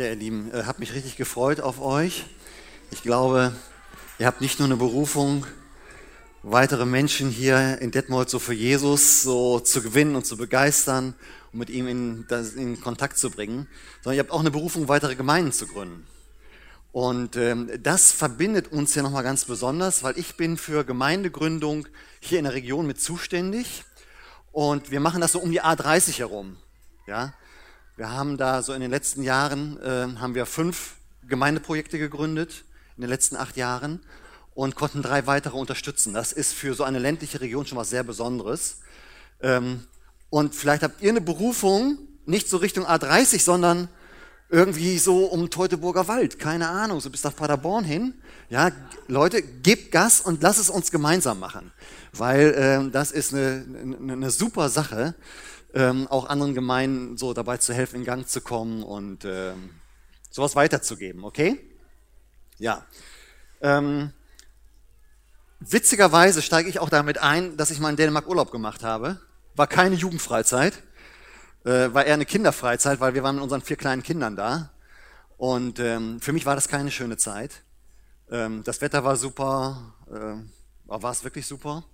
Ja, ihr Lieben, äh, habe mich richtig gefreut auf euch. Ich glaube, ihr habt nicht nur eine Berufung, weitere Menschen hier in Detmold so für Jesus so zu gewinnen und zu begeistern und mit ihm in, das, in Kontakt zu bringen, sondern ihr habt auch eine Berufung, weitere Gemeinden zu gründen. Und ähm, das verbindet uns ja nochmal ganz besonders, weil ich bin für Gemeindegründung hier in der Region mit zuständig und wir machen das so um die A30 herum. Ja, wir haben da so in den letzten Jahren äh, haben wir fünf Gemeindeprojekte gegründet in den letzten acht Jahren und konnten drei weitere unterstützen. Das ist für so eine ländliche Region schon was sehr Besonderes. Ähm, und vielleicht habt ihr eine Berufung nicht so Richtung A30, sondern irgendwie so um Teutoburger Wald, keine Ahnung, so bis nach Paderborn hin. Ja, Leute, gebt Gas und lasst es uns gemeinsam machen, weil äh, das ist eine, eine, eine super Sache, ähm, auch anderen Gemeinden so dabei zu helfen, in Gang zu kommen und ähm, sowas weiterzugeben, okay? Ja. Ähm, witzigerweise steige ich auch damit ein, dass ich mal in Dänemark Urlaub gemacht habe. War keine Jugendfreizeit, äh, war eher eine Kinderfreizeit, weil wir waren mit unseren vier kleinen Kindern da. Und ähm, für mich war das keine schöne Zeit. Ähm, das Wetter war super. Äh, war es wirklich super?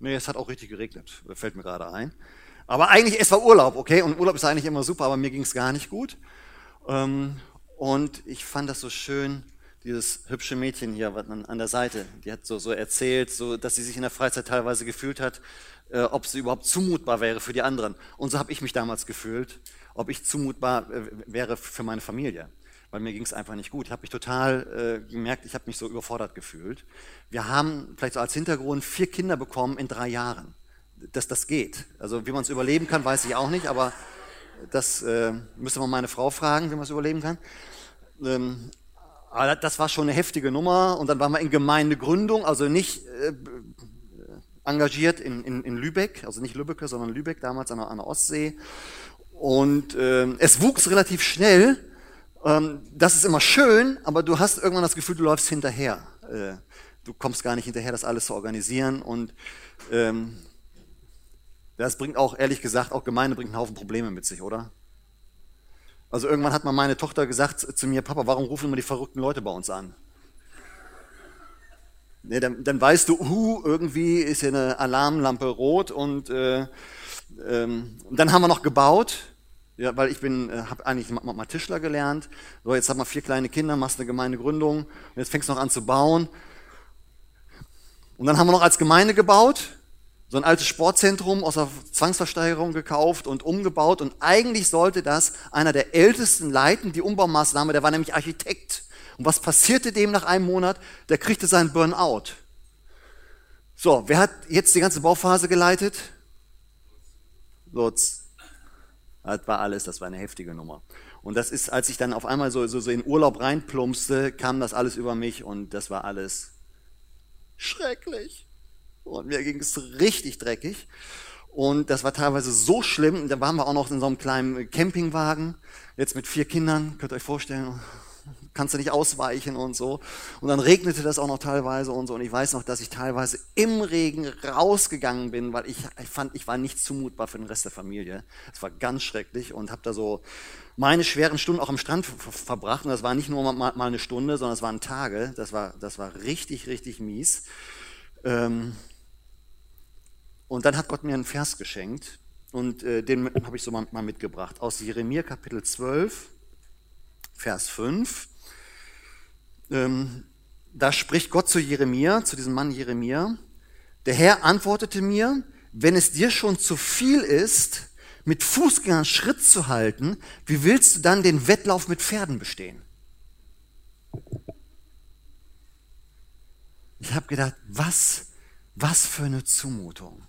Nee, es hat auch richtig geregnet, fällt mir gerade ein. Aber eigentlich, es war Urlaub, okay? Und Urlaub ist eigentlich immer super, aber mir ging es gar nicht gut. Ähm, und ich fand das so schön, dieses hübsche Mädchen hier an der Seite, die hat so, so erzählt, so, dass sie sich in der Freizeit teilweise gefühlt hat, äh, ob sie überhaupt zumutbar wäre für die anderen. Und so habe ich mich damals gefühlt, ob ich zumutbar äh, wäre für meine Familie. Weil mir ging es einfach nicht gut. Ich habe mich total äh, gemerkt, ich habe mich so überfordert gefühlt. Wir haben vielleicht so als Hintergrund vier Kinder bekommen in drei Jahren. Dass das geht. Also wie man es überleben kann, weiß ich auch nicht, aber das äh, müsste man meine Frau fragen, wie man es überleben kann. Ähm, aber das war schon eine heftige Nummer. Und dann waren wir in Gemeindegründung, also nicht äh, engagiert in, in, in Lübeck, also nicht Lübbecke, sondern Lübeck, damals an der, an der Ostsee. Und äh, es wuchs relativ schnell. Ähm, das ist immer schön, aber du hast irgendwann das Gefühl, du läufst hinterher. Äh, du kommst gar nicht hinterher, das alles zu organisieren. Und ähm, das bringt auch, ehrlich gesagt, auch Gemeinde bringt einen Haufen Probleme mit sich, oder? Also irgendwann hat mal meine Tochter gesagt zu mir, Papa, warum rufen immer die verrückten Leute bei uns an? Ja, dann, dann, weißt du, uh, irgendwie ist hier eine Alarmlampe rot und äh, ähm, dann haben wir noch gebaut, ja, weil ich bin, äh, habe eigentlich mal, mal Tischler gelernt. So, jetzt haben wir vier kleine Kinder, machst eine Gemeindegründung und jetzt fängst du noch an zu bauen. Und dann haben wir noch als Gemeinde gebaut so ein altes Sportzentrum aus der Zwangsversteigerung gekauft und umgebaut und eigentlich sollte das einer der ältesten leiten, die Umbaumaßnahme, der war nämlich Architekt. Und was passierte dem nach einem Monat? Der kriegte seinen Burnout. So, wer hat jetzt die ganze Bauphase geleitet? Lutz. Das war alles, das war eine heftige Nummer. Und das ist, als ich dann auf einmal so, so, so in Urlaub reinplumpste, kam das alles über mich und das war alles schrecklich. Und mir ging es richtig dreckig. Und das war teilweise so schlimm. Da waren wir auch noch in so einem kleinen Campingwagen, jetzt mit vier Kindern, könnt ihr euch vorstellen, kannst du nicht ausweichen und so. Und dann regnete das auch noch teilweise und so. Und ich weiß noch, dass ich teilweise im Regen rausgegangen bin, weil ich, ich fand, ich war nicht zumutbar für den Rest der Familie. Es war ganz schrecklich und habe da so meine schweren Stunden auch am Strand verbracht. Und das war nicht nur mal, mal eine Stunde, sondern es waren Tage. Das war, das war richtig, richtig mies. Ähm, und dann hat Gott mir einen Vers geschenkt und äh, den habe ich so mal, mal, mitgebracht aus Jeremia Kapitel 12, Vers 5. Ähm, da spricht Gott zu Jeremia, zu diesem Mann Jeremia. Der Herr antwortete mir, wenn es dir schon zu viel ist, mit Fußgängern Schritt zu halten, wie willst du dann den Wettlauf mit Pferden bestehen? Ich habe gedacht, was, was für eine Zumutung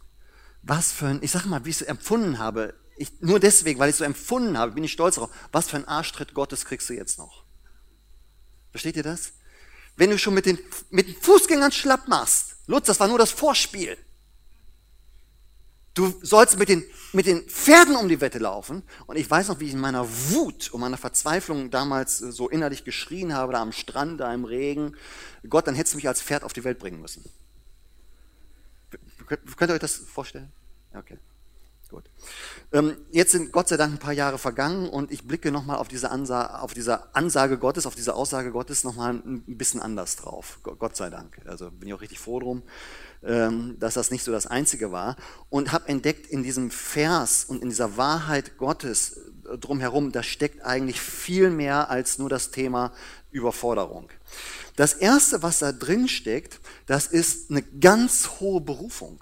was für ein, ich sag mal, wie ich es empfunden habe, ich, nur deswegen, weil ich es so empfunden habe, bin ich stolz darauf, was für ein Arschtritt Gottes kriegst du jetzt noch. Versteht ihr das? Wenn du schon mit den, mit den Fußgängern schlapp machst, Lutz, das war nur das Vorspiel. Du sollst mit den, mit den Pferden um die Wette laufen. Und ich weiß noch, wie ich in meiner Wut und meiner Verzweiflung damals so innerlich geschrien habe, da am Strand, da im Regen. Gott, dann hättest du mich als Pferd auf die Welt bringen müssen. Könnt, könnt ihr euch das vorstellen? Okay, gut. Ähm, jetzt sind Gott sei Dank ein paar Jahre vergangen und ich blicke nochmal auf auf diese Ansage Gottes, auf diese Aussage Gottes nochmal ein bisschen anders drauf. Gott sei Dank. Also bin ich auch richtig froh drum, ähm, dass das nicht so das Einzige war. Und habe entdeckt in diesem Vers und in dieser Wahrheit Gottes äh, drumherum, da steckt eigentlich viel mehr als nur das Thema Überforderung. Das Erste, was da drin steckt, das ist eine ganz hohe Berufung.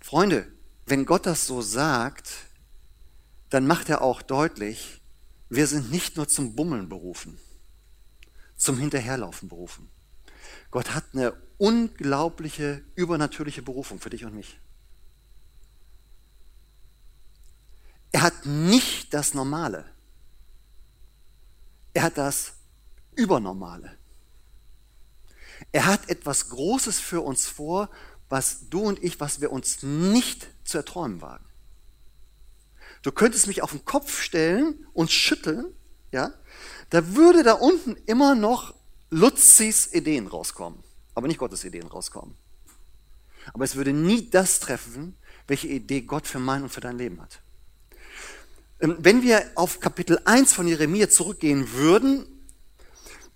Freunde, wenn Gott das so sagt, dann macht er auch deutlich, wir sind nicht nur zum Bummeln berufen, zum Hinterherlaufen berufen. Gott hat eine unglaubliche, übernatürliche Berufung für dich und mich. Er hat nicht das Normale. Er hat das Übernormale. Er hat etwas Großes für uns vor, was du und ich, was wir uns nicht zu erträumen wagen. Du könntest mich auf den Kopf stellen und schütteln, ja, da würde da unten immer noch Lutzis Ideen rauskommen, aber nicht Gottes Ideen rauskommen. Aber es würde nie das treffen, welche Idee Gott für mein und für dein Leben hat. Ähm, wenn wir auf Kapitel 1 von Jeremia zurückgehen würden,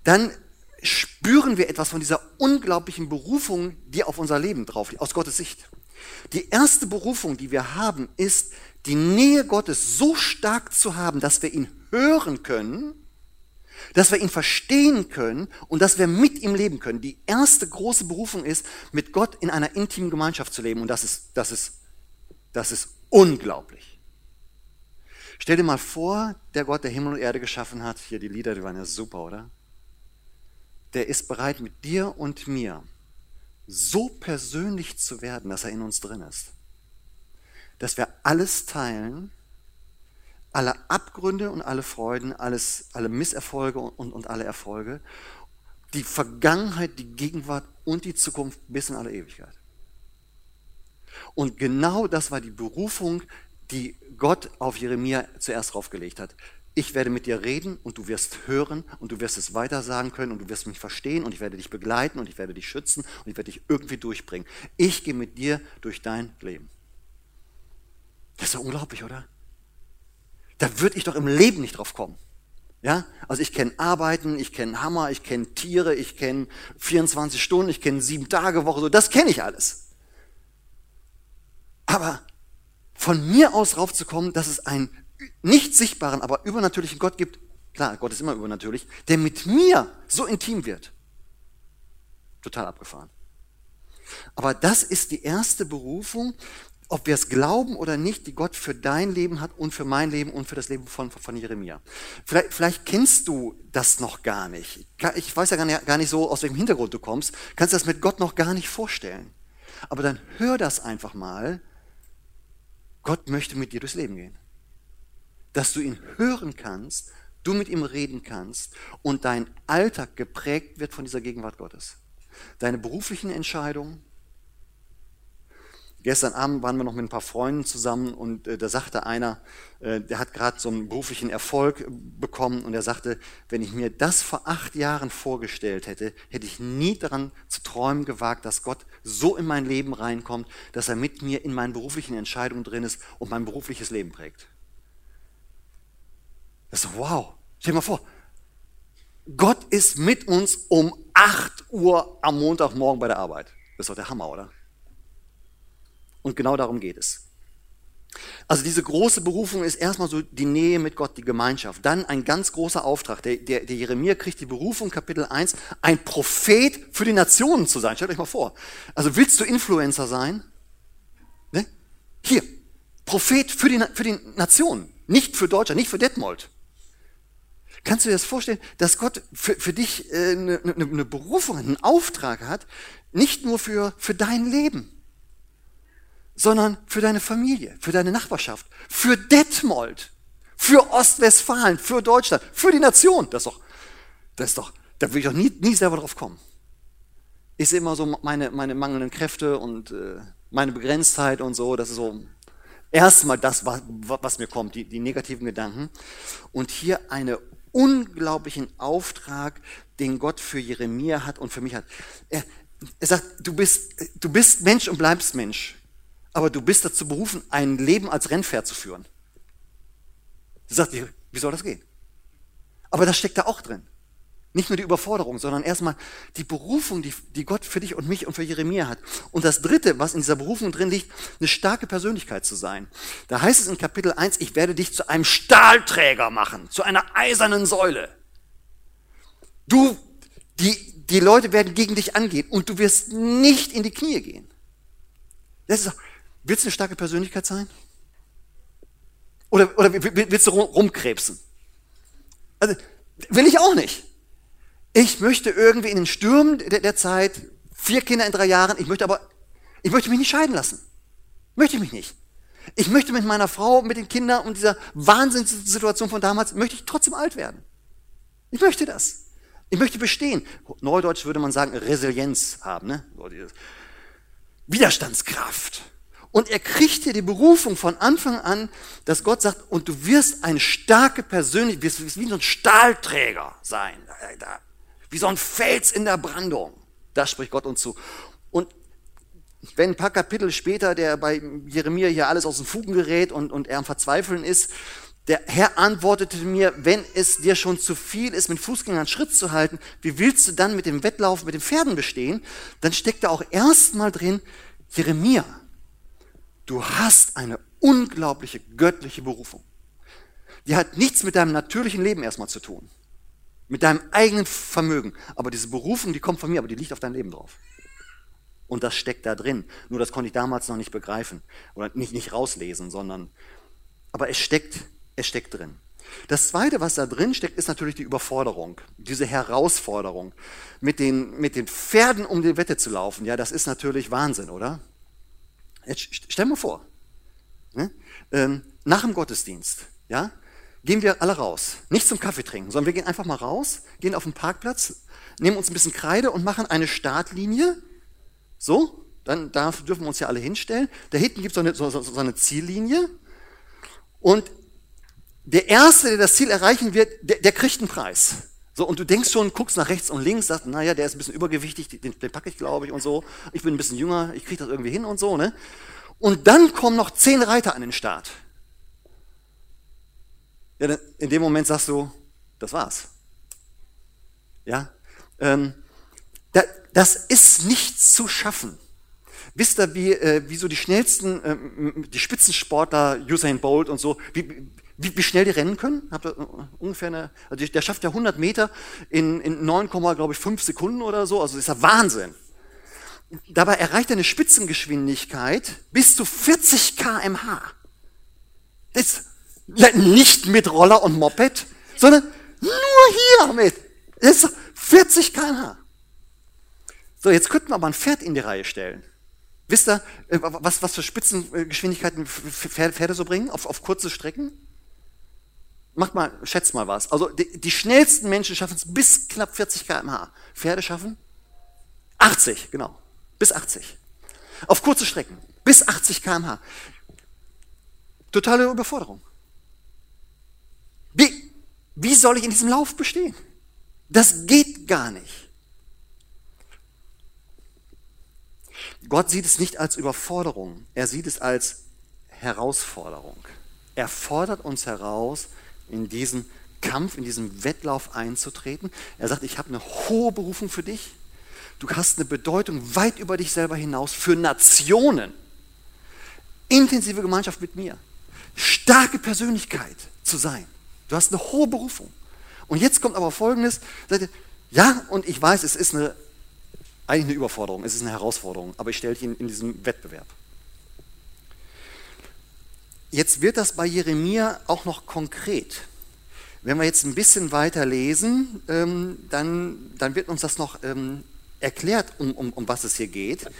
dann spüren wir etwas von dieser unglaublichen Berufung, die auf unser Leben drauf liegt, aus Gottes Sicht. Die erste Berufung, die wir haben, ist, die Nähe Gottes so stark zu haben, dass wir ihn hören können, dass wir ihn verstehen können und dass wir mit ihm leben können. Die erste große Berufung ist, mit Gott in einer intimen Gemeinschaft zu leben und das ist, das ist, das ist unglaublich. Stell dir mal vor, der Gott, der Himmel und Erde geschaffen hat, hier die Lieder, die waren ja super, oder? Der ist bereit, mit dir und mir so persönlich zu werden, dass er in uns drin ist. Dass wir alles teilen, alle Abgründe und alle Freuden, alles, alle Misserfolge und, und alle Erfolge, die Vergangenheit, die Gegenwart und die Zukunft bis in alle Ewigkeit. Und genau das war die Berufung, die Gott auf Jeremia zuerst draufgelegt hat ich werde mit dir reden und du wirst hören und du wirst es weitersagen können und du wirst mich verstehen und ich werde dich begleiten und ich werde dich schützen und ich werde dich irgendwie durchbringen. Ich gehe mit dir durch dein Leben. Das ist doch unglaublich, oder? Da würde ich doch im Leben nicht drauf kommen. Ja, also ich kenne Arbeiten, ich kenne Hammer, ich kenne Tiere, ich kenne 24 Stunden, ich kenne sieben Tage Woche, so das kenne ich alles. Aber von mir aus raufzukommen, dass es ein nicht sichtbaren, aber übernatürlichen Gott gibt, klar, Gott ist immer übernatürlich, der mit mir so intim wird. Total abgefahren. Aber das ist die erste Berufung, ob wir es glauben oder nicht, die Gott für dein Leben hat und für mein Leben und für das Leben von, von Jeremia. Vielleicht, vielleicht kennst du das noch gar nicht. Ich weiß ja gar nicht, gar nicht so, aus welchem Hintergrund du kommst. Kannst das mit Gott noch gar nicht vorstellen. Aber dann hör das einfach mal. Gott möchte mit dir durchs Leben gehen dass du ihn hören kannst, du mit ihm reden kannst und dein Alltag geprägt wird von dieser Gegenwart Gottes. Deine beruflichen Entscheidungen. Gestern Abend waren wir noch mit ein paar Freunden zusammen und äh, da sagte einer, äh, der hat gerade so einen beruflichen Erfolg bekommen und er sagte, wenn ich mir das vor acht Jahren vorgestellt hätte, hätte ich nie daran zu träumen gewagt, dass Gott so in mein Leben reinkommt, dass er mit mir in meinen beruflichen Entscheidungen drin ist und mein berufliches Leben prägt. Das ist wow. Stell dir mal vor, Gott ist mit uns um 8 Uhr am Montagmorgen bei der Arbeit. Das ist doch der Hammer, oder? Und genau darum geht es. Also diese große Berufung ist erstmal so die Nähe mit Gott, die Gemeinschaft. Dann ein ganz großer Auftrag. Der, der, der Jeremia kriegt die Berufung, Kapitel 1, ein Prophet für die Nationen zu sein. Stellt euch mal vor. Also willst du Influencer sein? Ne? Hier, Prophet für die, für die Nationen. Nicht für Deutschland, nicht für Detmold. Kannst du dir das vorstellen, dass Gott für, für dich äh, eine, eine, eine Berufung, einen Auftrag hat, nicht nur für, für dein Leben, sondern für deine Familie, für deine Nachbarschaft, für Detmold, für Ostwestfalen, für Deutschland, für die Nation. Das ist doch, das ist doch, da würde ich doch nie, nie selber drauf kommen. Sehe immer so meine, meine mangelnden Kräfte und äh, meine Begrenztheit und so, das ist so erstmal das, was, was mir kommt, die, die negativen Gedanken. Und hier eine unglaublichen Auftrag, den Gott für Jeremia hat und für mich hat. Er, er sagt, du bist, du bist Mensch und bleibst Mensch. aber du bist dazu berufen, ein Leben als Rennpferd zu führen. Sie sagt, wie soll das gehen? Aber das steckt da auch drin. Nicht nur die Überforderung, sondern erstmal die Berufung, die, die Gott für dich und mich und für Jeremia hat. Und das Dritte, was in dieser Berufung drin liegt, eine starke Persönlichkeit zu sein. Da heißt es in Kapitel 1, ich werde dich zu einem Stahlträger machen, zu einer eisernen Säule. Du, die, die Leute werden gegen dich angehen und du wirst nicht in die Knie gehen. Das ist, willst du eine starke Persönlichkeit sein? Oder, oder willst du rumkrebsen? Also, will ich auch nicht. Ich möchte irgendwie in den Stürmen der, der Zeit, vier Kinder in drei Jahren, ich möchte aber, ich möchte mich nicht scheiden lassen. Möchte ich mich nicht. Ich möchte mit meiner Frau, mit den Kindern und dieser Wahnsinnssituation von damals, möchte ich trotzdem alt werden. Ich möchte das. Ich möchte bestehen. Neudeutsch würde man sagen, Resilienz haben, ne? Widerstandskraft. Und er kriegt hier die Berufung von Anfang an, dass Gott sagt, und du wirst eine starke Persönlichkeit, wirst wie so ein Stahlträger sein wie so ein Fels in der Brandung. Das spricht Gott uns zu. Und wenn ein paar Kapitel später der bei Jeremia hier alles aus den Fugen gerät und, und er am Verzweifeln ist, der Herr antwortete mir, wenn es dir schon zu viel ist, mit Fußgängern Schritt zu halten, wie willst du dann mit dem Wettlauf mit den Pferden bestehen? Dann steckt da auch erstmal drin, Jeremia, du hast eine unglaubliche göttliche Berufung. Die hat nichts mit deinem natürlichen Leben erstmal zu tun mit deinem eigenen Vermögen. Aber diese Berufung, die kommt von mir, aber die liegt auf dein Leben drauf. Und das steckt da drin. Nur das konnte ich damals noch nicht begreifen oder nicht, nicht rauslesen, sondern, aber es steckt, es steckt drin. Das zweite, was da drin steckt, ist natürlich die Überforderung, diese Herausforderung, mit den, mit den Pferden um die Wette zu laufen. Ja, das ist natürlich Wahnsinn, oder? Jetzt stell mal vor, ne? ähm, nach dem Gottesdienst, ja, gehen wir alle raus. Nicht zum Kaffee trinken, sondern wir gehen einfach mal raus, gehen auf den Parkplatz, nehmen uns ein bisschen Kreide und machen eine Startlinie. So, dann da dürfen wir uns ja alle hinstellen. Da hinten gibt es so, so, so eine Ziellinie. Und der Erste, der das Ziel erreichen wird, der, der kriegt einen Preis. So, und du denkst schon, guckst nach rechts und links, sagst, naja, der ist ein bisschen übergewichtig, den, den packe ich, glaube ich, und so. Ich bin ein bisschen jünger, ich kriege das irgendwie hin und so, ne? Und dann kommen noch zehn Reiter an den Start ja, in dem Moment sagst du, das war's. Ja, ähm, da, das ist nicht zu schaffen. Wisst ihr, wie, äh, wie so die schnellsten, ähm, die Spitzensportler, Usain Bolt und so, wie, wie, wie schnell die rennen können? Habt ihr äh, ungefähr eine, also der schafft ja 100 Meter in, in 9, glaube ich, 5 Sekunden oder so, also das ist ja Wahnsinn. Dabei erreicht er eine Spitzengeschwindigkeit bis zu 40 kmh. Das, nicht mit Roller und Moped, sondern nur hier mit. Ist 40 km/h. So, jetzt könnten wir aber ein Pferd in die Reihe stellen. Wisst ihr, äh, was, was für Spitzengeschwindigkeiten Pferde so bringen auf, auf kurze Strecken? Macht mal, schätzt mal was. Also die, die schnellsten Menschen schaffen es bis knapp 40 km/h. Pferde schaffen 80, genau. Bis 80. Auf kurze Strecken. Bis 80 km/h. Totale Überforderung. Wie, soll ich in diesem Lauf bestehen? Das geht gar nicht. Gott sieht es nicht als Überforderung, er sieht es als Herausforderung. Er fordert uns heraus, in diesen Kampf, in diesen Wettlauf einzutreten. Er sagt, ich habe eine hohe Berufung für dich. Du hast eine Bedeutung weit über dich selber hinaus für Nationen. Intensive Gemeinschaft mit mir. Starke Persönlichkeit zu sein. Du hast eine hohe Berufung. Und jetzt kommt aber Folgendes, ihr, ja, und ich weiß, es ist eine, eigentlich eine Überforderung, es ist eine Herausforderung, aber ich stelle dich in, in diesem Wettbewerb. Jetzt wird das bei Jeremia auch noch konkret. Wenn wir jetzt ein bisschen weiter lesen, ähm, dann, dann wird uns das noch ähm, erklärt, um, um, um was es hier geht.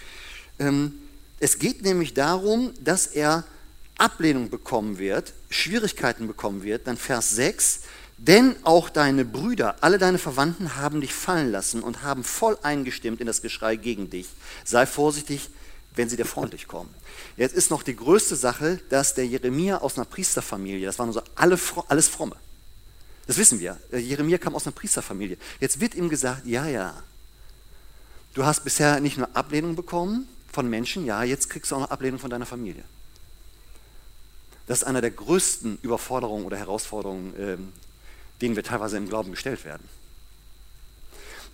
Ähm, es geht nämlich darum, dass er Ablehnung bekommen wird, Schwierigkeiten bekommen wird, dann Vers 6, denn auch deine Brüder, alle deine Verwandten haben dich fallen lassen und haben voll eingestimmt in das Geschrei gegen dich. Sei vorsichtig, wenn sie dir freundlich kommen. Jetzt ist noch die größte Sache, dass der Jeremia aus einer Priesterfamilie, das waren so alle, alles Fromme. Das wissen wir. Jeremia kam aus einer Priesterfamilie. Jetzt wird ihm gesagt, ja, ja, du hast bisher nicht nur Ablehnung bekommen von Menschen, ja, jetzt kriegst du auch noch Ablehnung von deiner Familie. Das ist einer der größten Überforderungen oder Herausforderungen, ähm, denen wir teilweise im Glauben gestellt werden.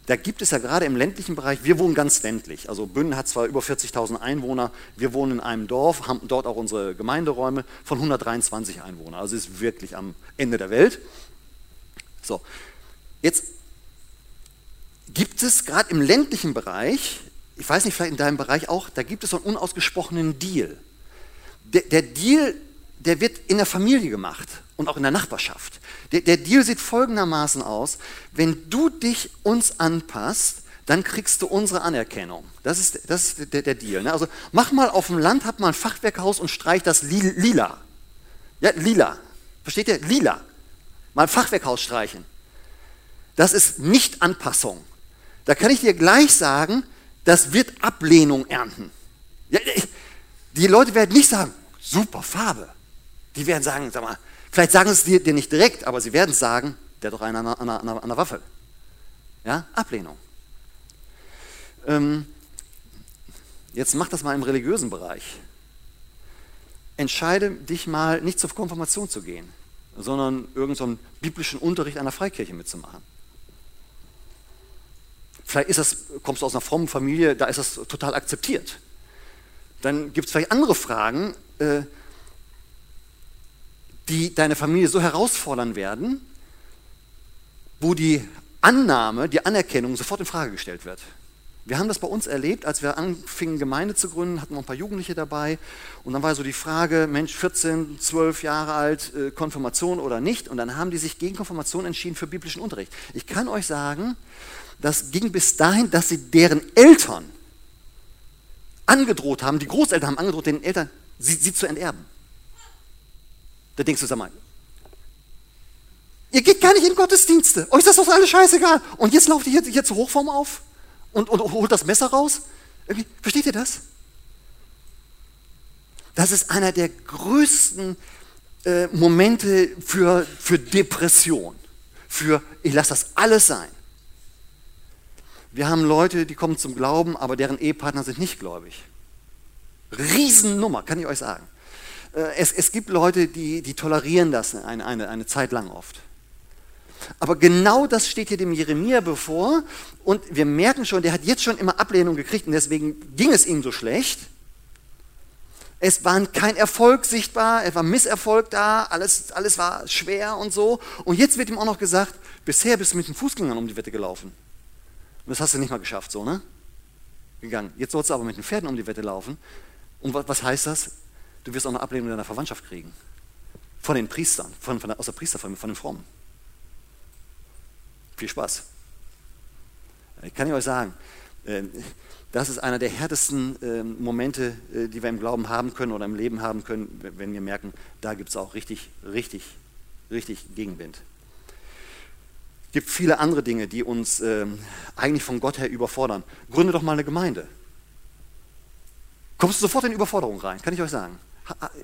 Da gibt es ja gerade im ländlichen Bereich, wir wohnen ganz ländlich. Also Bünden hat zwar über 40.000 Einwohner, wir wohnen in einem Dorf, haben dort auch unsere Gemeinderäume von 123 Einwohnern. Also ist wirklich am Ende der Welt. So, jetzt gibt es gerade im ländlichen Bereich, ich weiß nicht, vielleicht in deinem Bereich auch, da gibt es so einen unausgesprochenen Deal. Der, der Deal, der wird in der Familie gemacht und auch in der Nachbarschaft. Der, der Deal sieht folgendermaßen aus, wenn du dich uns anpasst, dann kriegst du unsere Anerkennung. Das ist, das ist der, der Deal. Ne? Also mach mal auf dem Land, hab mal ein Fachwerkhaus und streich das lila. Ja, lila. Versteht ihr? Lila. Mal ein Fachwerkhaus streichen. Das ist nicht Anpassung. Da kann ich dir gleich sagen, das wird Ablehnung ernten. Ja, die Leute werden nicht sagen, super Farbe. Die werden sagen, sag mal, Vielleicht sagen sie es dir, nicht direkt, aber sie werden sagen, der hat doch einen an der, an der Waffe. Ja, Ablehnung. Ähm, jetzt mach das mal im religiösen Bereich. Entscheide dich mal, nicht zur Konfirmation zu gehen, sondern irgendeinen so biblischen Unterricht einer Freikirche mitzumachen. Vielleicht ist das, kommst du aus einer frommen Familie, da ist das total akzeptiert. Dann gibt es vielleicht andere Fragen, äh, die deine Familie so herausfordern werden, wo die Annahme, die Anerkennung sofort in Frage gestellt wird. Wir haben das bei uns erlebt, als wir anfingen, Gemeinde zu gründen, hatten wir ein paar Jugendliche dabei und dann war so die Frage, Mensch, 14, 12 Jahre alt, äh, Konfirmation oder nicht und dann haben die sich gegen Konfirmation entschieden für biblischen Unterricht. Ich kann euch sagen, das ging bis dahin, dass sie deren Eltern angedroht haben, die Großeltern haben angedroht, den Eltern, sie, sie zu enterben. Da denkst du, sag mal, ihr geht gar nicht in Gottesdienste. Euch ist das doch alles scheißegal. Und jetzt lauft ihr hier, hier zur Hochform auf und, und, holt das Messer raus. Irgendwie, versteht ihr das? Das ist einer der größten äh, Momente für, für Depression. Für, ich lasse das alles sein. Wir haben Leute, die kommen zum Glauben, aber deren Ehepartner sind nicht gläubig. Riesennummer, kann ich euch sagen. Äh, es, es gibt Leute, die, die tolerieren das eine, eine, eine Zeit lang oft. Aber genau das steht hier dem Jeremia bevor und wir merken schon, der hat jetzt schon immer Ablehnung gekriegt und deswegen ging es ihm so schlecht. Es war kein Erfolg sichtbar, es war Misserfolg da, alles, alles war schwer und so. Und jetzt wird ihm auch noch gesagt, bisher bist du mit den Fußgängern um die Wette gelaufen. Und das hast du nicht mal geschafft, so, ne? Gegangen. Jetzt sollst du aber mit den Pferden um die Wette laufen. Und was heißt das? Du wirst auch eine Ablehnung deiner Verwandtschaft kriegen. Von den Priestern, von, von der, aus der Priesterfamilie, von den Frommen. Viel Spaß. Kann ich euch sagen, äh, das ist einer der härtesten ähm, Momente, äh, die wir im Glauben haben können oder im Leben haben können, wenn wir merken, da gibt es auch richtig, richtig, richtig Gegenwind. Es gibt viele andere Dinge, die uns ähm, eigentlich von Gott her überfordern. Gründe doch mal eine Gemeinde. Kommst du sofort in Überforderung rein, kann ich euch sagen.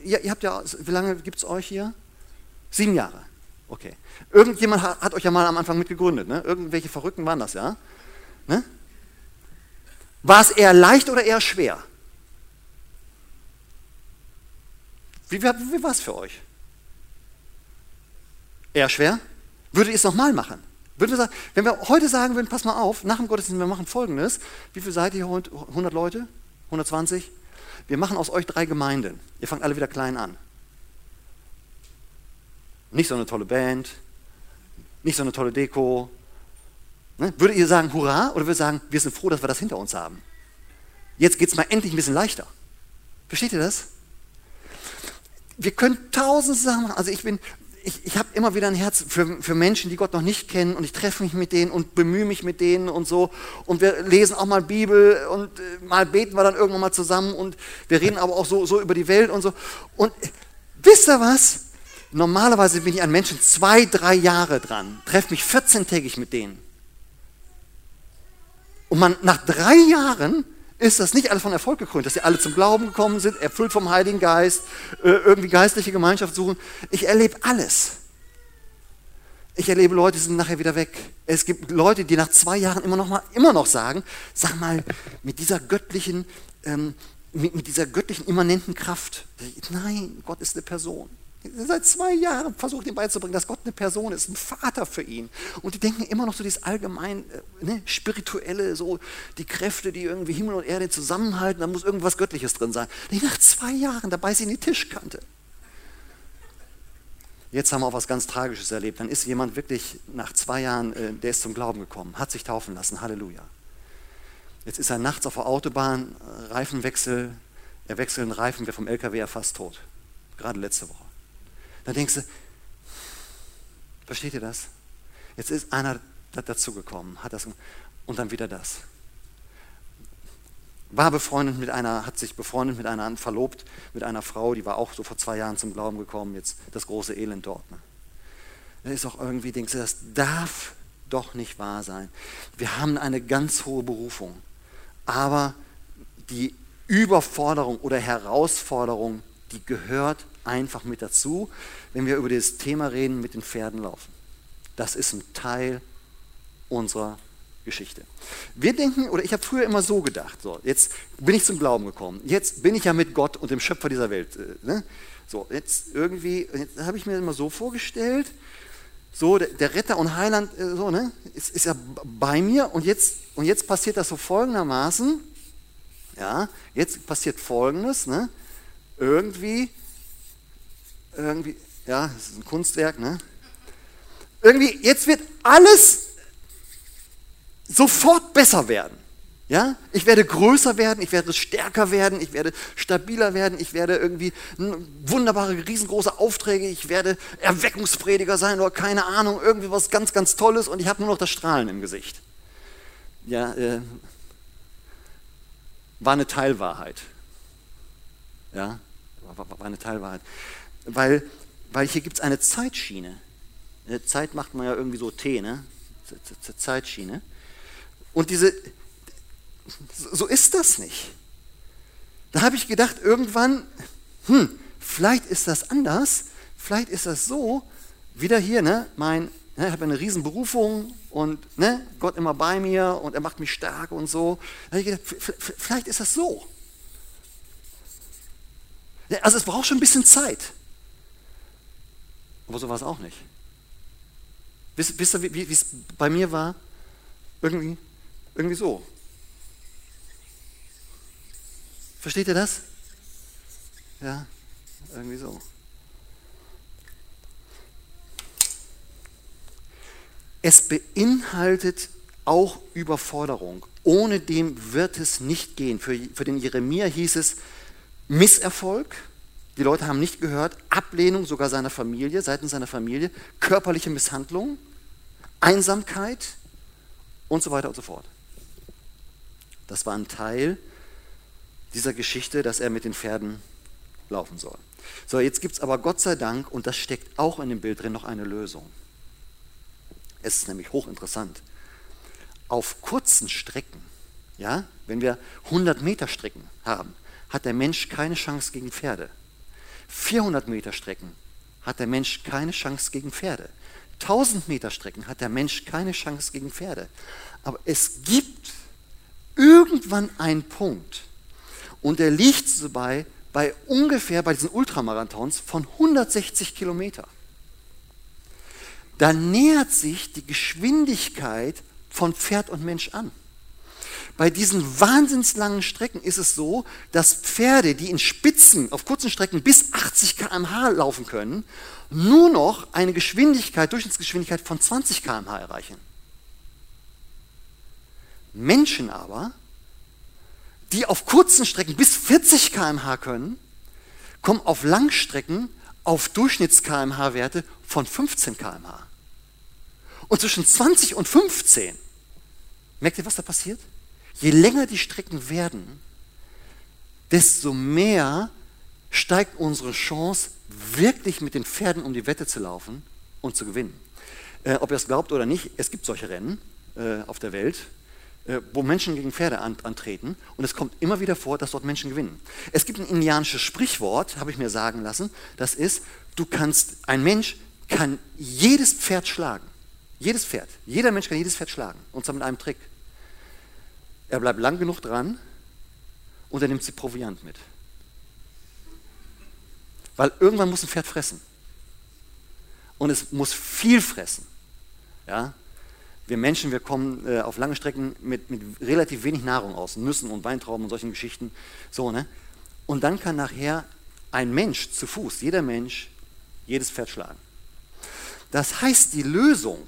Ihr, ihr habt ja, wie lange gibt es euch hier? Sieben Jahre. Okay. Irgendjemand hat, hat, euch ja mal am Anfang mitgegründet, ne? Irgendwelche Verrückten waren das, ja? Ne? War es eher leicht oder eher schwer? Wie, wie, wie war es für euch? Eher schwer? Würdet ihr es nochmal machen? Würden wir sagen, wenn wir heute sagen würden, pass mal auf, nach dem Gottesdienst, wir machen folgendes. Wie viel seid ihr? 100 Leute? 120? wir machen aus euch drei Gemeinden. Ihr fangt alle wieder klein an. Nicht so eine tolle Band, nicht so eine tolle Deko. Ne? Würdet ihr sagen, hurra, oder würdet ihr sagen, wir sind froh, dass wir das hinter uns haben? Jetzt geht es mal endlich ein bisschen leichter. Versteht ihr das? Wir können tausend Sachen machen. Also ich bin, ich, ich habe immer wieder ein Herz für, für Menschen, die Gott noch nicht kennen und ich treffe mich mit denen und bemühe mich mit denen und so. Und wir lesen auch mal Bibel und äh, mal beten wir dann irgendwann mal zusammen und wir reden aber auch so, so über die Welt und so. Und wisst ihr was? Normalerweise bin ich an Menschen zwei, drei Jahre dran, treffe mich 14-tägig mit denen. Und man, nach drei Jahren ist das nicht alles von Erfolg gekrönt, dass sie alle zum Glauben gekommen sind, erfüllt vom Heiligen Geist, äh, irgendwie geistliche Gemeinschaft suchen. Ich erlebe alles. Ich erlebe Leute, die sind nachher wieder weg. Es gibt Leute, die nach zwei Jahren immer noch, mal, immer noch sagen, sag mal, mit dieser göttlichen ähm, mit, mit dieser göttlichen, immanenten Kraft. Nein, Gott ist eine Person. Seit zwei Jahren versucht ihm beizubringen, dass Gott eine Person ist, ein Vater für ihn. Und die denken immer noch so dieses allgemein äh, ne, spirituelle, so die Kräfte, die irgendwie Himmel und Erde zusammenhalten, da muss irgendwas Göttliches drin sein. Nach zwei Jahren, dabei sie in die Tischkante. Jetzt haben wir auch was ganz Tragisches erlebt. Dann ist jemand wirklich nach zwei Jahren, äh, der ist zum Glauben gekommen, hat sich taufen lassen. Halleluja. Jetzt ist er nachts auf der Autobahn, äh, Reifenwechsel, er wechselt den Reifen, wird vom LKW ja fast tot. Gerade letzte Woche. Dann denkst du, versteht ihr das? Jetzt ist einer dazugekommen, hat das und dann wieder das. War befreundet mit einer, hat sich befreundet mit einer, verlobt mit einer Frau, die war auch so vor zwei Jahren zum Glauben gekommen, jetzt das große Elend dort. Ne? Da ist auch irgendwie, denkst du, das darf doch nicht wahr sein. Wir haben eine ganz hohe Berufung, aber die Überforderung oder Herausforderung, die gehört einfach mit dazu, wenn wir über das Thema reden, mit den Pferden laufen. Das ist ein Teil unserer Geschichte. Wir denken, oder ich habe früher immer so gedacht, so, jetzt bin ich zum Glauben gekommen, jetzt bin ich ja mit Gott und dem Schöpfer dieser Welt. Äh, ne? So, jetzt irgendwie, jetzt habe ich mir immer so vorgestellt, so, der, der Retter und Heiland, äh, so, ne, ist, ist ja bei mir und jetzt, und jetzt passiert das so folgendermaßen, ja, jetzt passiert folgendes, ne, irgendwie irgendwie, ja, das ist ein Kunstwerk, ne? Irgendwie, jetzt wird alles sofort besser werden. Ja? Ich werde größer werden, ich werde stärker werden, ich werde stabiler werden, ich werde irgendwie wunderbare, riesengroße Aufträge, ich werde Erweckungsprediger sein oder keine Ahnung, irgendwie was ganz, ganz Tolles und ich habe nur noch das Strahlen im Gesicht. Ja, äh, war eine Teilwahrheit. Ja, war, war eine Teilwahrheit weil, weil hier gibt es eine Zeitschiene. Zeit macht man ja irgendwie so T, ne? Zeitschiene. Und diese, so ist das nicht. Da habe ich gedacht, irgendwann, hm, vielleicht ist das anders, vielleicht ist das so, wieder hier, ne, mein, ne, ich habe eine riesen Berufung und ne, Gott immer bei mir und er macht mich stark und so. Da habe ich gedacht, vielleicht ist das so. Also es braucht schon ein bisschen Zeit. Aber so war es auch nicht. Wisst, wisst ihr, wie es bei mir war? Irgendwie, irgendwie so. Versteht ihr das? Ja, irgendwie so. Es beinhaltet auch Überforderung. Ohne dem wird es nicht gehen. Für, für den Jeremia hieß es Misserfolg, die Leute haben nicht gehört, Ablehnung sogar seiner Familie, seitens seiner Familie, körperliche Misshandlung, Einsamkeit und so weiter und so fort. Das war ein Teil dieser Geschichte, dass er mit den Pferden laufen soll. So, jetzt gibt es aber Gott sei Dank, und das steckt auch in dem Bild drin, noch eine Lösung. Es ist nämlich hochinteressant. Auf kurzen Strecken, ja, wenn wir 100 Meter Strecken haben, hat der Mensch keine Chance gegen Pferde. 400 Meter Strecken hat der Mensch keine Chance gegen Pferde. 1000 Meter Strecken hat der Mensch keine Chance gegen Pferde. Aber es gibt irgendwann einen Punkt, und der liegt so bei, bei ungefähr bei diesen Ultramarathons von 160 Kilometer. Da nähert sich die Geschwindigkeit von Pferd und Mensch an. Bei diesen wahnsinnslangen Strecken ist es so, dass Pferde, die in Spitzen auf kurzen Strecken bis 80 km/h laufen können, nur noch eine Geschwindigkeit, Durchschnittsgeschwindigkeit von 20 km/h erreichen. Menschen aber, die auf kurzen Strecken bis 40 km/h können, kommen auf Langstrecken auf Durchschnitts-kmh-Werte von 15 km/h. Und zwischen 20 und 15, merkt ihr, was da passiert? Je länger die Strecken werden, desto mehr steigt unsere Chance, wirklich mit den Pferden um die Wette zu laufen und zu gewinnen. Äh, ob ihr es glaubt oder nicht, es gibt solche Rennen äh, auf der Welt, äh, wo Menschen gegen Pferde an, antreten und es kommt immer wieder vor, dass dort Menschen gewinnen. Es gibt ein indianisches Sprichwort, habe ich mir sagen lassen, das ist, du kannst, ein Mensch kann jedes Pferd schlagen. Jedes Pferd. Jeder Mensch kann jedes Pferd schlagen. Und zwar mit einem Trick. Er bleibt lang genug dran und er nimmt sie Proviant mit. Weil irgendwann muss ein Pferd fressen. Und es muss viel fressen. Ja? Wir Menschen, wir kommen äh, auf lange Strecken mit, mit relativ wenig Nahrung aus, Nüssen und Weintrauben und solchen Geschichten. So, ne? Und dann kann nachher ein Mensch zu Fuß, jeder Mensch, jedes Pferd schlagen. Das heißt, die Lösung,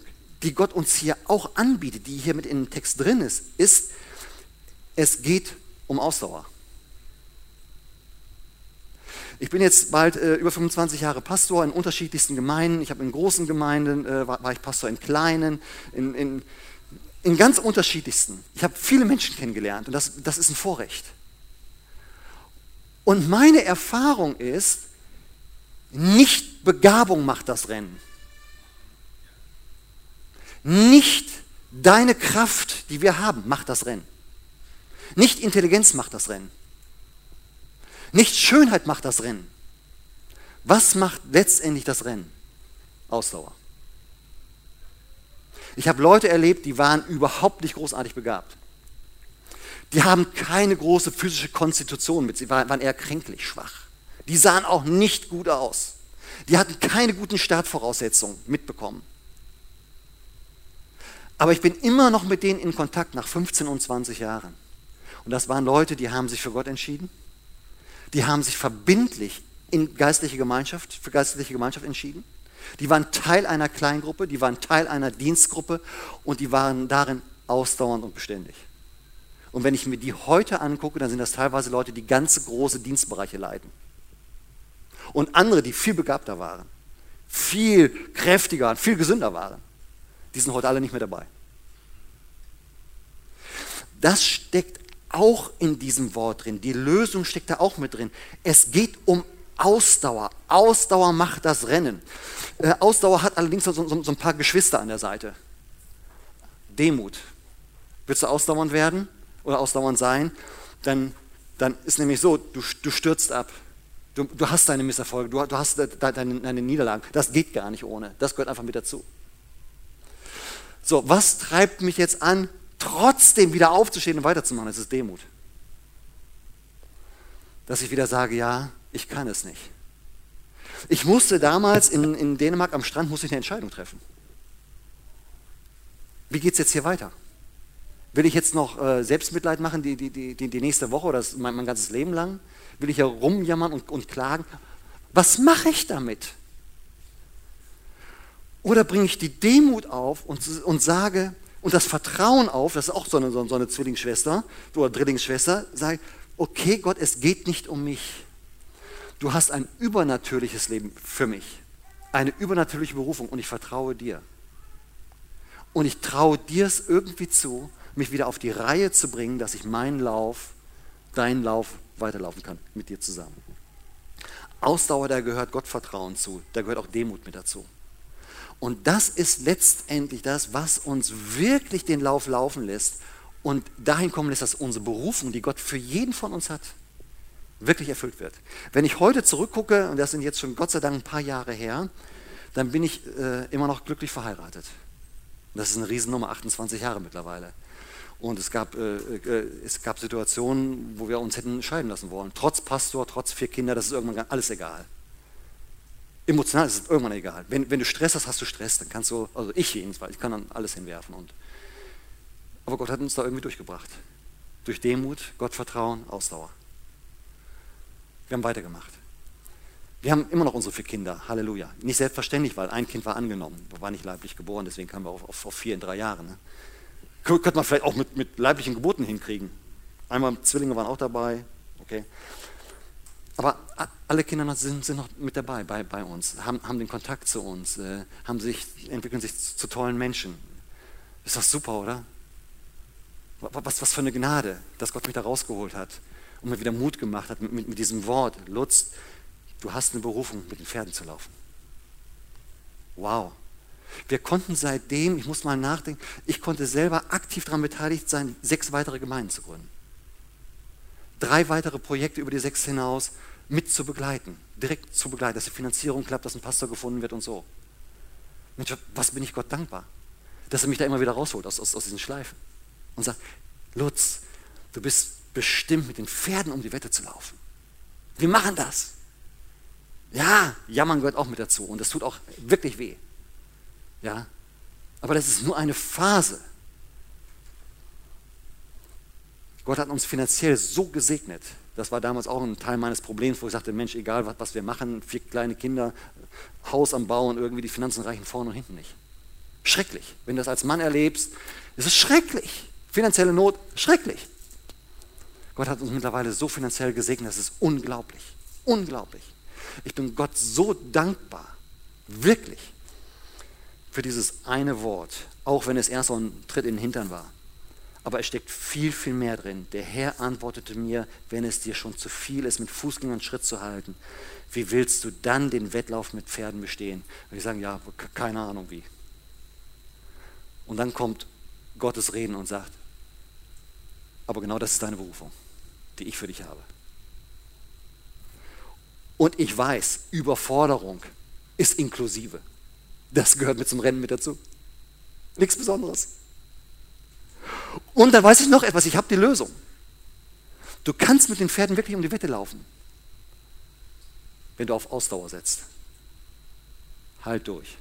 die Gott uns hier auch anbietet, die hier mit in dem Text drin ist, ist, es geht um Ausdauer. Ich bin jetzt bald äh, über 25 Jahre Pastor in unterschiedlichsten Gemeinden. Ich habe in großen Gemeinden, äh, war, war, ich Pastor in kleinen, in, in, in ganz unterschiedlichsten. Ich habe viele Menschen kennengelernt und das, das ist ein Vorrecht. Und meine Erfahrung ist, nicht Begabung macht das Rennen. Nicht deine Kraft, die wir haben, macht das Rennen. Nicht Intelligenz macht das Rennen. Nicht Schönheit macht das Rennen. Was macht letztendlich das Rennen? Ausdauer. Ich habe Leute erlebt, die waren überhaupt nicht großartig begabt. Die haben keine große physische Konstitution mit, sie waren eher kränklich schwach. Die sahen auch nicht gut aus. Die hatten keine guten Startvoraussetzungen mitbekommen. Aber ich bin immer noch mit denen in Kontakt nach 15 und 20 Jahren. Und das waren Leute, die haben sich für Gott entschieden die haben sich verbindlich in geistliche Gemeinschaft, für geistliche Gemeinschaft entschieden. Die waren Teil einer Kleingruppe, die waren Teil einer Dienstgruppe und die waren darin ausdauernd und beständig. Und wenn ich mir die heute angucke, dann sind das teilweise Leute, die ganze große Dienstbereiche leiten. Und andere, die viel begabter waren, viel kräftiger und viel gesünder waren, die sind heute alle nicht mehr dabei. Das steckt auch in diesem Wort drin. Die Lösung steckt da auch mit drin. Es geht um Ausdauer. Ausdauer macht das Rennen. Äh, Ausdauer hat allerdings so, so, so, ein paar Geschwister an der Seite. Demut. Willst du ausdauernd werden oder ausdauernd sein? Dann, dann ist nämlich so, du, du stürzt ab. Du, du, hast deine Misserfolge, du, du hast deine, deine Niederlagen. Das geht gar nicht ohne. Das gehört einfach mit dazu. So, was treibt mich jetzt an, trotzdem wieder aufzustehen und weiterzumachen, das ist Demut. Dass ich wieder sage, ja, ich kann es nicht. Ich musste damals in, in Dänemark am Strand musste ich eine Entscheidung treffen. Wie geht es jetzt hier weiter? Will ich jetzt noch äh, Selbstmitleid machen die, die, die, die, nächste Woche oder mein, mein ganzes Leben lang? Will ich hier rumjammern und, und klagen? Was mache ich damit? Oder bringe ich die Demut auf und, und sage, und das Vertrauen auf, das ist auch so eine, so eine Zwillingsschwester oder Drillingsschwester, sagt, okay Gott, es geht nicht um mich. Du hast ein übernatürliches Leben für mich, eine übernatürliche Berufung und ich vertraue dir. Und ich traue dir es irgendwie zu, mich wieder auf die Reihe zu bringen, dass ich meinen Lauf, deinen Lauf weiterlaufen kann mit dir zusammen. Ausdauer, da gehört Gottvertrauen zu, da gehört auch Demut mit dazu. Und das ist letztendlich das, was uns wirklich den Lauf laufen lässt und dahin kommen lässt, dass unsere Berufung, die Gott für jeden von uns hat, wirklich erfüllt wird. Wenn ich heute zurückgucke, und das sind jetzt schon Gott sei Dank ein paar Jahre her, dann bin ich äh, immer noch glücklich verheiratet. Das ist eine Riesennummer, 28 Jahre mittlerweile. Und es gab, äh, äh, es gab Situationen, wo wir uns hätten scheiden lassen wollen. Trotz Pastor, trotz vier Kinder, das ist irgendwann alles egal. Emotional ist es irgendwann egal. Wenn, wenn du Stress hast, hast du Stress, dann kannst du, also ich jedenfalls, ich kann dann alles hinwerfen. Und, aber Gott hat uns da irgendwie durchgebracht. Durch Demut, Gottvertrauen, Ausdauer. Wir haben weitergemacht. Wir haben immer noch unsere vier Kinder, Halleluja. Nicht selbstverständlich, weil ein Kind war angenommen, war nicht leiblich geboren, deswegen kamen wir auf, auf, auf vier in drei Jahren. Ne? Könnte man vielleicht auch mit, mit leiblichen Geburten hinkriegen. Einmal Zwillinge waren auch dabei, okay. Aber alle Kinder sind, sind noch mit dabei bei, bei uns, haben, haben den Kontakt zu uns, äh, haben sich, entwickeln sich zu, zu tollen Menschen. Ist das super, oder? Was, was für eine Gnade, dass Gott mich da rausgeholt hat und mir wieder Mut gemacht hat mit, mit, mit diesem Wort. Lutz, du hast eine Berufung, mit den Pferden zu laufen. Wow. Wir konnten seitdem, ich muss mal nachdenken, ich konnte selber aktiv daran beteiligt sein, sechs weitere Gemeinden zu gründen drei weitere Projekte über die sechs hinaus mit zu begleiten, direkt zu begleiten, dass die Finanzierung klappt, dass ein Pastor gefunden wird und so. Mensch, was bin ich Gott dankbar, dass er mich da immer wieder rausholt aus, aus, aus diesen Schleifen und sagt, Lutz, du bist bestimmt, mit den Pferden um die Wette zu laufen. Wir machen das. Ja, jammern gehört auch mit dazu und das tut auch wirklich weh. Ja, aber das ist nur eine Phase. Gott hat uns finanziell so gesegnet. Das war damals auch ein Teil meines Problems, wo ich sagte, Mensch, egal was, was wir machen, vier kleine Kinder, Haus am Bauen, irgendwie die Finanzen reichen vorne und hinten nicht. Schrecklich. Wenn du das als Mann erlebst, ist es schrecklich. Finanzielle Not, schrecklich. Gott hat uns mittlerweile so finanziell gesegnet, das ist unglaublich. Unglaublich. Ich bin Gott so dankbar, wirklich, für dieses eine Wort, auch wenn es erst so ein Tritt in den Hintern war. Aber es steckt viel, viel mehr drin. Der Herr antwortete mir, wenn es dir schon zu viel ist, mit Fußgängern Schritt zu halten, wie willst du dann den Wettlauf mit Pferden bestehen? Und ich sage, ja, keine Ahnung wie. Und dann kommt Gottes Reden und sagt, aber genau das ist deine Berufung, die ich für dich habe. Und ich weiß, Überforderung ist inklusive. Das gehört mit zum Rennen mit dazu. Nichts Besonderes. Und dann weiß ich noch etwas, ich habe die Lösung. Du kannst mit den Pferden wirklich um die Wette laufen, wenn du auf Ausdauer setzt. Halt durch.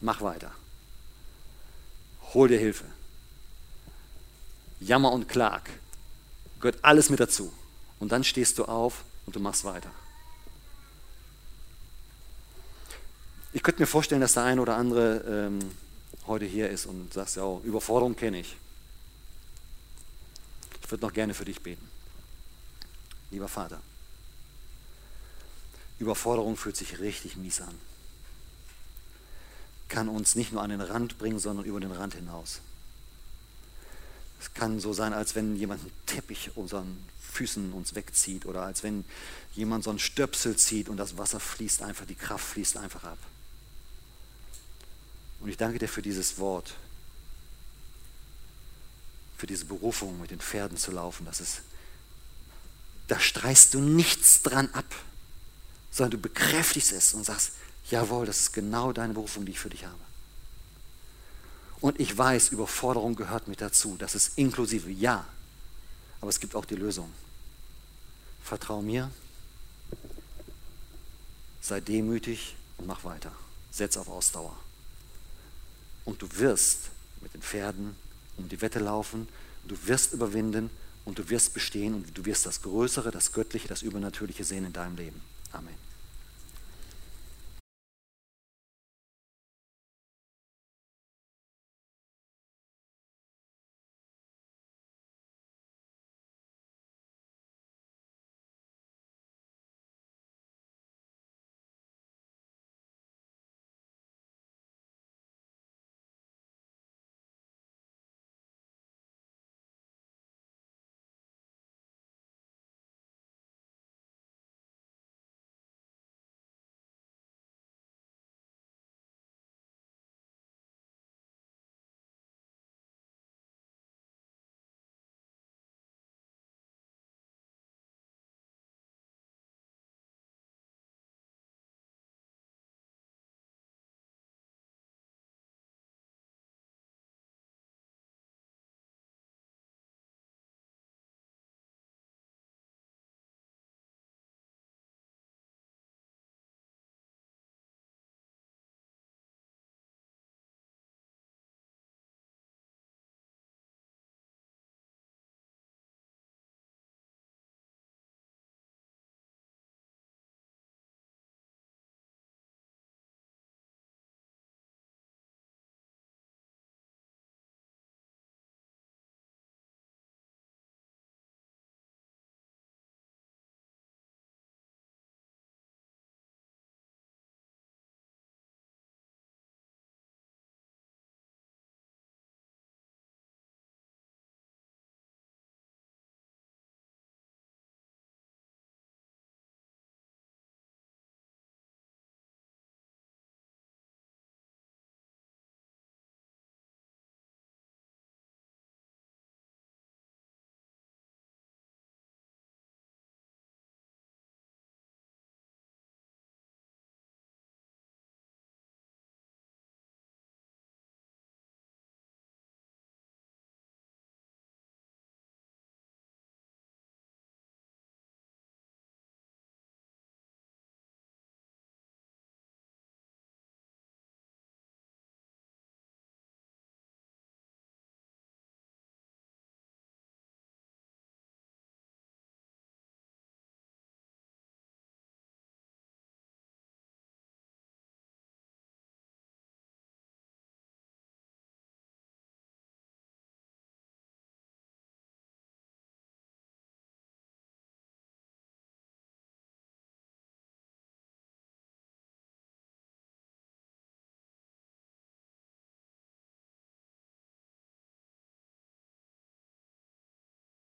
Mach weiter. Hol dir Hilfe. Jammer und Klag. Gehört alles mit dazu. Und dann stehst du auf und du machst weiter. Ich könnte mir vorstellen, dass der eine oder andere ähm, heute hier ist und sagt, ja, Überforderung kenne ich. Ich würde noch gerne für dich beten. Lieber Vater, Überforderung fühlt sich richtig mies an. Kann uns nicht nur an den Rand bringen, sondern über den Rand hinaus. Es kann so sein, als wenn jemand einen Teppich unseren Füßen uns wegzieht oder als wenn jemand so einen Stöpsel zieht und das Wasser fließt einfach, die Kraft fließt einfach ab. Und ich danke dir für dieses Wort, für diese Berufung, mit den Pferden zu laufen. Das ist, da streichst du nichts dran ab, sondern du bekräftigst es und sagst, jawohl, das ist genau deine Berufung, die ich für dich habe. Und ich weiß, Überforderung gehört mit dazu. Das ist inklusive, ja. Aber es gibt auch die Lösung. Vertrau mir, sei demütig und mach weiter. Setz auf Ausdauer. Und du wirst mit den Pferden um die Wette laufen, du wirst überwinden und du wirst bestehen und du wirst das Größere, das Göttliche, das Übernatürliche sehen in deinem Leben. Amen.